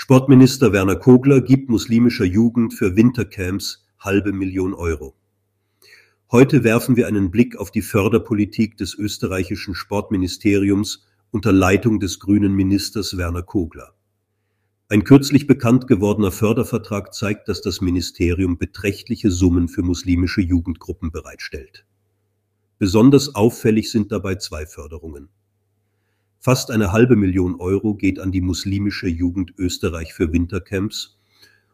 Sportminister Werner Kogler gibt muslimischer Jugend für Wintercamps halbe Million Euro. Heute werfen wir einen Blick auf die Förderpolitik des österreichischen Sportministeriums unter Leitung des grünen Ministers Werner Kogler. Ein kürzlich bekannt gewordener Fördervertrag zeigt, dass das Ministerium beträchtliche Summen für muslimische Jugendgruppen bereitstellt. Besonders auffällig sind dabei zwei Förderungen. Fast eine halbe Million Euro geht an die muslimische Jugend Österreich für Wintercamps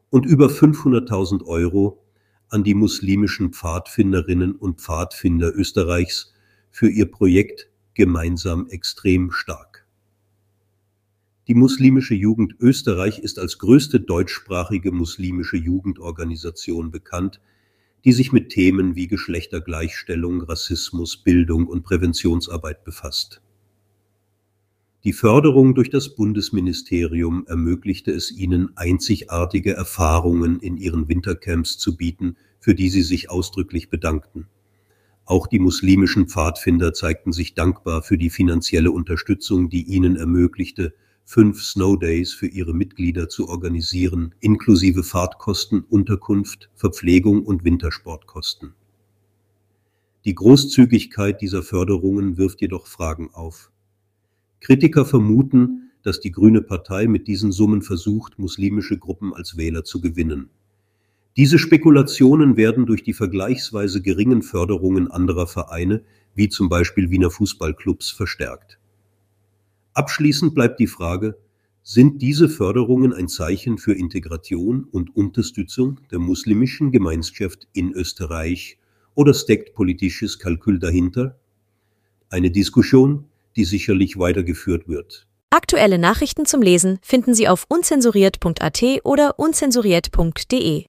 und über 500.000 Euro an die muslimischen Pfadfinderinnen und Pfadfinder Österreichs für ihr Projekt Gemeinsam extrem stark. Die muslimische Jugend Österreich ist als größte deutschsprachige muslimische Jugendorganisation bekannt, die sich mit Themen wie Geschlechtergleichstellung, Rassismus, Bildung und Präventionsarbeit befasst. Die Förderung durch das Bundesministerium ermöglichte es ihnen, einzigartige Erfahrungen in ihren Wintercamps zu bieten, für die sie sich ausdrücklich bedankten. Auch die muslimischen Pfadfinder zeigten sich dankbar für die finanzielle Unterstützung, die ihnen ermöglichte, fünf Snow Days für ihre Mitglieder zu organisieren, inklusive Fahrtkosten, Unterkunft, Verpflegung und Wintersportkosten. Die Großzügigkeit dieser Förderungen wirft jedoch Fragen auf. Kritiker vermuten, dass die Grüne Partei mit diesen Summen versucht, muslimische Gruppen als Wähler zu gewinnen. Diese Spekulationen werden durch die vergleichsweise geringen Förderungen anderer Vereine, wie zum Beispiel Wiener Fußballclubs, verstärkt. Abschließend bleibt die Frage, sind diese Förderungen ein Zeichen für Integration und Unterstützung der muslimischen Gemeinschaft in Österreich oder steckt politisches Kalkül dahinter? Eine Diskussion, die sicherlich weitergeführt wird. Aktuelle Nachrichten zum Lesen finden Sie auf unzensuriert.at oder unzensuriert.de.